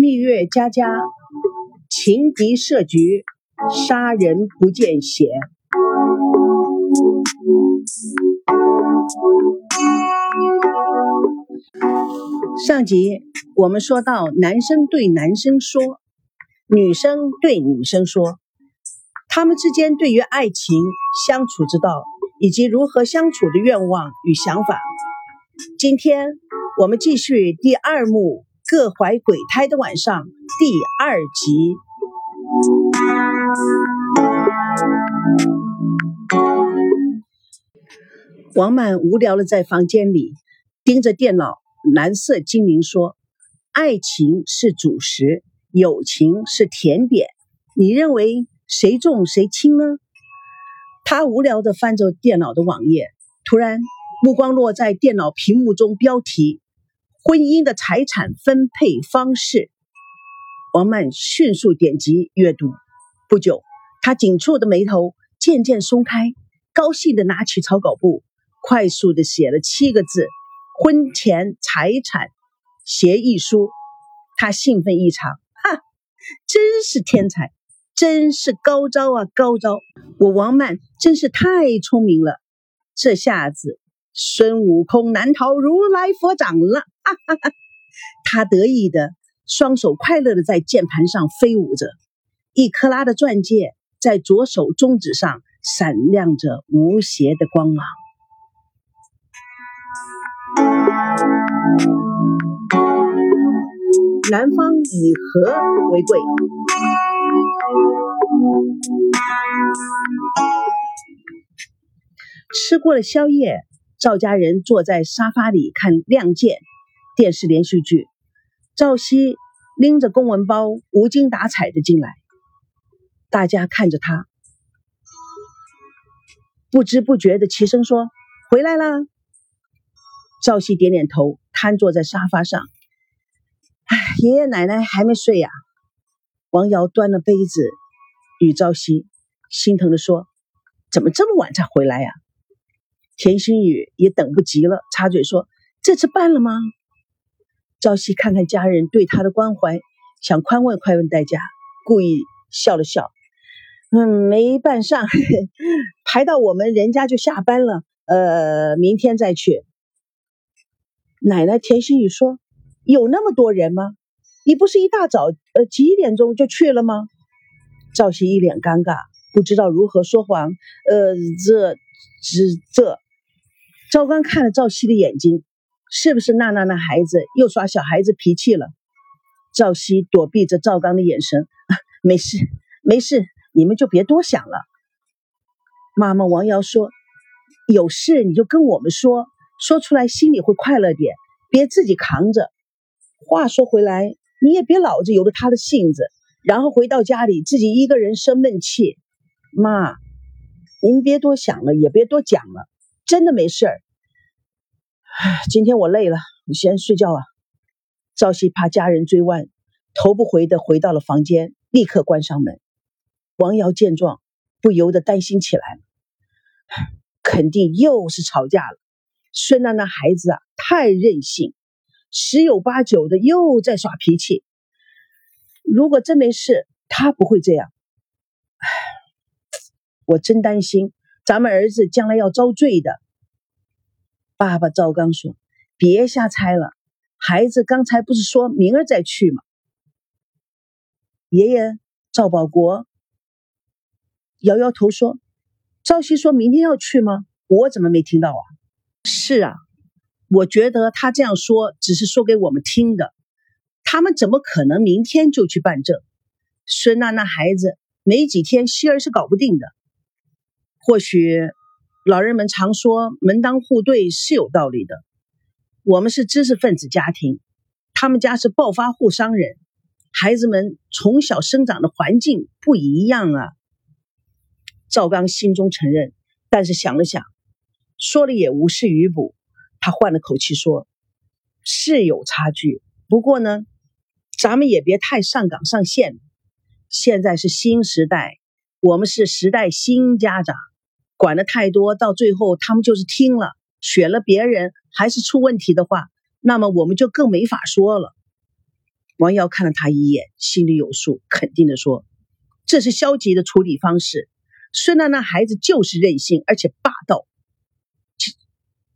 蜜月佳佳，情敌设局，杀人不见血。上集我们说到，男生对男生说，女生对女生说，他们之间对于爱情相处之道，以及如何相处的愿望与想法。今天我们继续第二幕。各怀鬼胎的晚上第二集。王满无聊的在房间里盯着电脑，蓝色精灵说：“爱情是主食，友情是甜点，你认为谁重谁轻呢？”他无聊的翻着电脑的网页，突然目光落在电脑屏幕中标题。婚姻的财产分配方式，王曼迅速点击阅读。不久，他紧蹙的眉头渐渐松开，高兴的拿起草稿簿，快速的写了七个字：“婚前财产协议书。”他兴奋异常，哈，真是天才，真是高招啊，高招！我王曼真是太聪明了，这下子。孙悟空难逃如来佛掌了，哈哈哈！他得意的双手快乐的在键盘上飞舞着，一克拉的钻戒在左手中指上闪亮着无邪的光芒。南方以和为贵。吃过了宵夜。赵家人坐在沙发里看《亮剑》电视连续剧，赵熙拎着公文包，无精打采的进来。大家看着他，不知不觉的齐声说：“回来啦。”赵熙点点头，瘫坐在沙发上。哎，爷爷奶奶还没睡呀？王瑶端了杯子与赵熙，心疼的说：“怎么这么晚才回来呀？”田心雨也等不及了，插嘴说：“这次办了吗？”朝夕看看家人对他的关怀，想宽慰宽慰大家，故意笑了笑：“嗯，没办上，排到我们人家就下班了。呃，明天再去。”奶奶田心雨说：“有那么多人吗？你不是一大早呃几点钟就去了吗？”赵熙一脸尴尬，不知道如何说谎。呃，这、这、这。赵刚看了赵熙的眼睛，是不是娜娜那孩子又耍小孩子脾气了？赵熙躲避着赵刚的眼神，没事，没事，你们就别多想了。妈妈王瑶说：“有事你就跟我们说，说出来心里会快乐点，别自己扛着。”话说回来，你也别老着由着他的性子，然后回到家里自己一个人生闷气。妈，您别多想了，也别多讲了。真的没事儿。今天我累了，你先睡觉啊。赵熙怕家人追问，头不回的回到了房间，立刻关上门。王瑶见状，不由得担心起来了，肯定又是吵架了。孙娜那孩子啊，太任性，十有八九的又在耍脾气。如果真没事，他不会这样。唉，我真担心。咱们儿子将来要遭罪的。爸爸赵刚说：“别瞎猜了，孩子刚才不是说明儿再去吗？”爷爷赵保国摇摇头说：“赵熙说明天要去吗？我怎么没听到啊？”是啊，我觉得他这样说只是说给我们听的。他们怎么可能明天就去办证？孙娜那孩子没几天，希儿是搞不定的。或许老人们常说门当户对是有道理的。我们是知识分子家庭，他们家是暴发户商人，孩子们从小生长的环境不一样啊。赵刚心中承认，但是想了想，说了也无事于补。他换了口气说：“是有差距，不过呢，咱们也别太上纲上线。现在是新时代，我们是时代新家长。”管的太多，到最后他们就是听了选了别人还是出问题的话，那么我们就更没法说了。王瑶看了他一眼，心里有数，肯定的说：“这是消极的处理方式。孙娜那孩子就是任性，而且霸道。结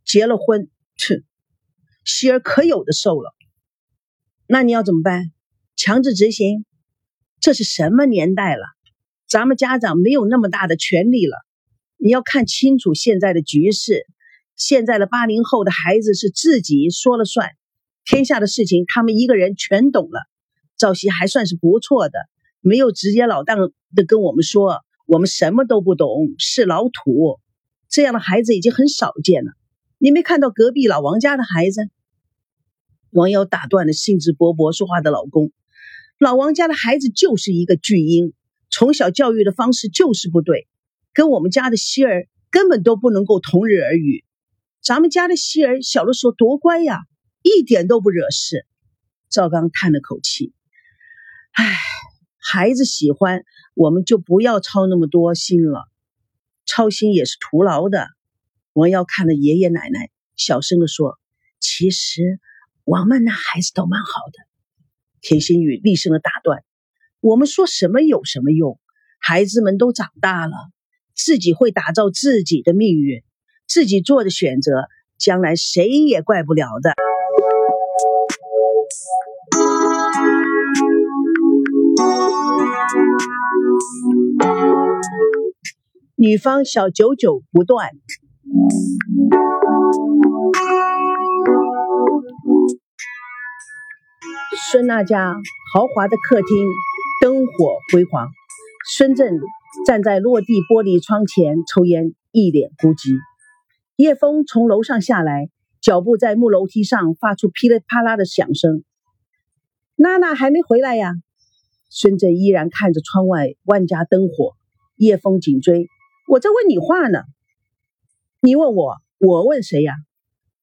结了婚，哼，希儿可有的受了。那你要怎么办？强制执行？这是什么年代了？咱们家长没有那么大的权利了。你要看清楚现在的局势。现在的八零后的孩子是自己说了算。”天下的事情，他们一个人全懂了。赵熙还算是不错的，没有直截了当的跟我们说我们什么都不懂，是老土。这样的孩子已经很少见了。你没看到隔壁老王家的孩子？王瑶打断了兴致勃勃说话的老公。老王家的孩子就是一个巨婴，从小教育的方式就是不对，跟我们家的希儿根本都不能够同日而语。咱们家的希儿小的时候多乖呀。一点都不惹事，赵刚叹了口气：“唉，孩子喜欢，我们就不要操那么多心了，操心也是徒劳的。”王耀看了爷爷奶奶，小声的说：“其实王曼那孩子倒蛮好的。”田心雨厉声的打断：“我们说什么有什么用？孩子们都长大了，自己会打造自己的命运，自己做的选择，将来谁也怪不了的。”女方小九九不断。孙娜家豪华的客厅灯火辉煌，孙振站在落地玻璃窗前抽烟，一脸孤寂。叶枫从楼上下来，脚步在木楼梯上发出噼里啪啦的响声。娜娜还没回来呀？孙振依然看着窗外万家灯火，夜风紧追。我在问你话呢，你问我，我问谁呀？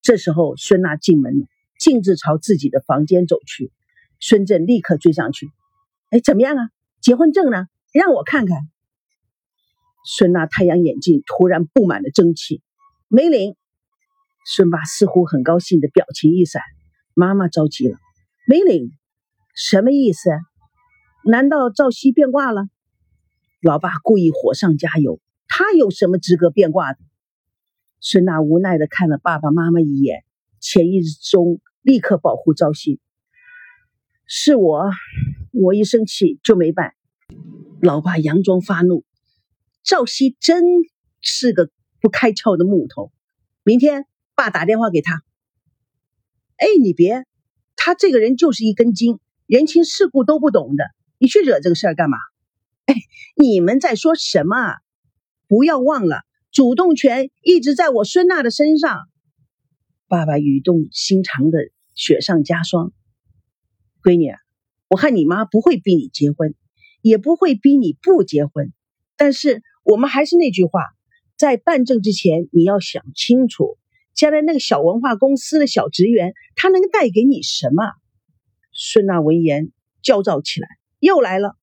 这时候，孙娜进门，径自朝自己的房间走去。孙振立刻追上去。哎，怎么样啊？结婚证呢？让我看看。孙娜太阳眼镜突然布满了蒸汽，没领。孙爸似乎很高兴的表情一闪，妈妈着急了，没领，什么意思？难道赵熙变卦了？老爸故意火上加油，他有什么资格变卦的？孙娜无奈的看了爸爸妈妈一眼，潜意识中立刻保护赵熙。是我，我一生气就没办。老爸佯装发怒，赵熙真是个不开窍的木头。明天爸打电话给他。哎，你别，他这个人就是一根筋，人情世故都不懂的。你去惹这个事儿干嘛？哎，你们在说什么？不要忘了，主动权一直在我孙娜的身上。爸爸语重心长的雪上加霜。闺女，我和你妈不会逼你结婚，也不会逼你不结婚。但是我们还是那句话，在办证之前，你要想清楚，将来那个小文化公司的小职员，他能带给你什么？孙娜闻言焦躁起来。又来了。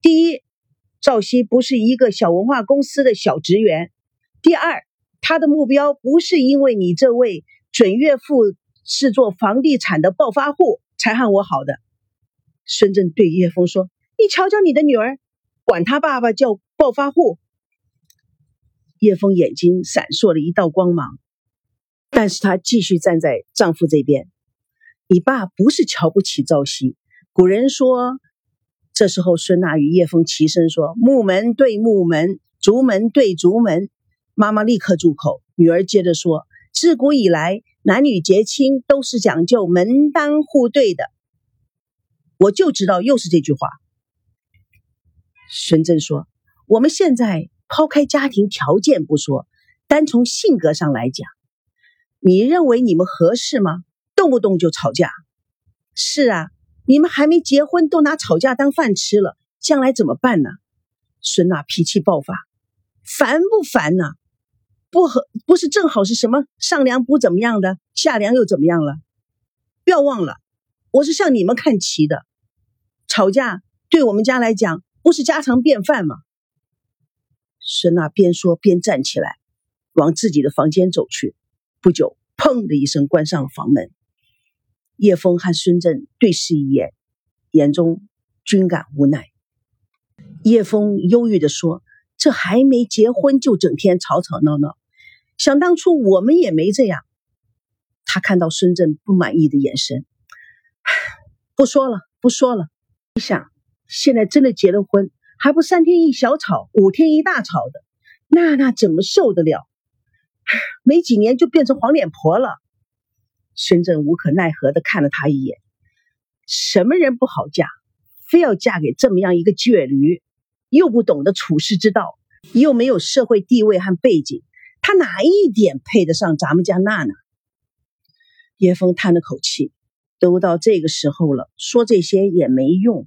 第一，赵熙不是一个小文化公司的小职员。第二，他的目标不是因为你这位准岳父是做房地产的暴发户才和我好的。孙振对叶枫说：“你瞧瞧你的女儿，管他爸爸叫暴发户。”叶枫眼睛闪烁了一道光芒，但是她继续站在丈夫这边。你爸不是瞧不起赵熙，古人说。这时候，孙娜与叶枫齐声说：“木门对木门，竹门对竹门。”妈妈立刻住口。女儿接着说：“自古以来，男女结亲都是讲究门当户对的。”我就知道又是这句话。孙振说：“我们现在抛开家庭条件不说，单从性格上来讲，你认为你们合适吗？动不动就吵架。”是啊。你们还没结婚，都拿吵架当饭吃了，将来怎么办呢？孙娜脾气爆发，烦不烦呐？不和不是正好是什么上梁不怎么样的，下梁又怎么样了？不要忘了，我是向你们看齐的。吵架对我们家来讲不是家常便饭吗？孙娜边说边站起来，往自己的房间走去。不久，砰的一声关上了房门。叶枫和孙振对视一眼，眼中均感无奈。叶枫忧郁地说：“这还没结婚就整天吵吵闹闹，想当初我们也没这样。”他看到孙振不满意的眼神，不说了，不说了。你想，现在真的结了婚，还不三天一小吵，五天一大吵的，娜娜怎么受得了？没几年就变成黄脸婆了。孙振无可奈何地看了他一眼：“什么人不好嫁，非要嫁给这么样一个倔驴？又不懂得处世之道，又没有社会地位和背景，他哪一点配得上咱们家娜娜？”叶枫叹了口气：“都到这个时候了，说这些也没用。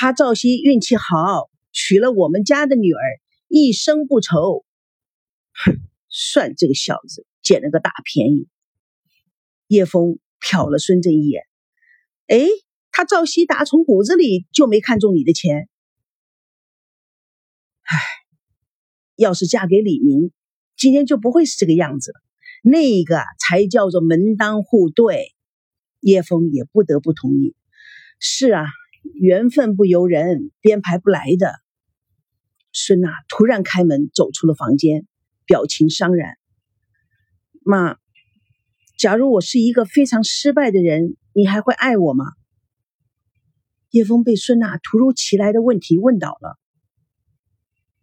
他赵熙运气好，娶了我们家的女儿，一生不愁。哼。”算这个小子捡了个大便宜。叶枫瞟了孙振一眼，哎，他赵熙打从骨子里就没看中你的钱。唉，要是嫁给李明，今天就不会是这个样子了。那个才叫做门当户对。叶枫也不得不同意。是啊，缘分不由人，编排不来的。孙娜突然开门走出了房间。表情伤然，妈，假如我是一个非常失败的人，你还会爱我吗？叶枫被孙娜突如其来的问题问倒了。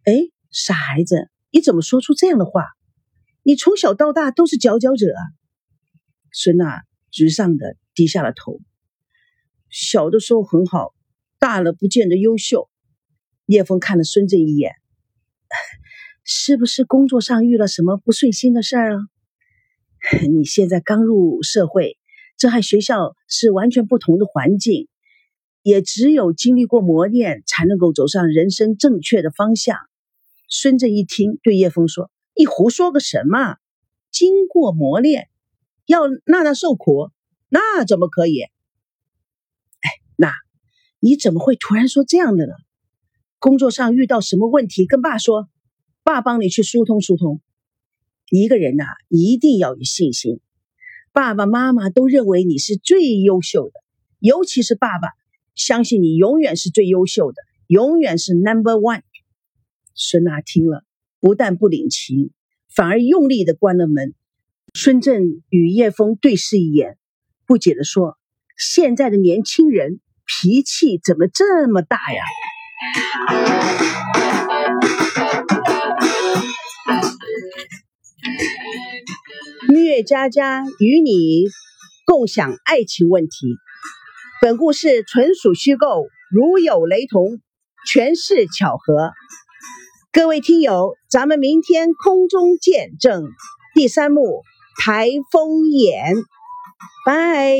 哎，傻孩子，你怎么说出这样的话？你从小到大都是佼佼者。孙娜沮丧的低下了头。小的时候很好，大了不见得优秀。叶枫看了孙振一眼。是不是工作上遇了什么不顺心的事儿啊？你现在刚入社会，这和学校是完全不同的环境，也只有经历过磨练，才能够走上人生正确的方向。孙振一听，对叶枫说：“你胡说个什么？经过磨练，要娜娜受苦，那怎么可以？”那你怎么会突然说这样的呢？工作上遇到什么问题，跟爸说。爸帮你去疏通疏通。一个人呐，一定要有信心。爸爸妈妈都认为你是最优秀的，尤其是爸爸，相信你永远是最优秀的，永远是 number one。孙娜听了，不但不领情，反而用力的关了门。孙振与叶枫对视一眼，不解的说：“现在的年轻人脾气怎么这么大呀？”月佳佳与你共享爱情问题。本故事纯属虚构，如有雷同，全是巧合。各位听友，咱们明天空中见证第三幕台风眼，拜。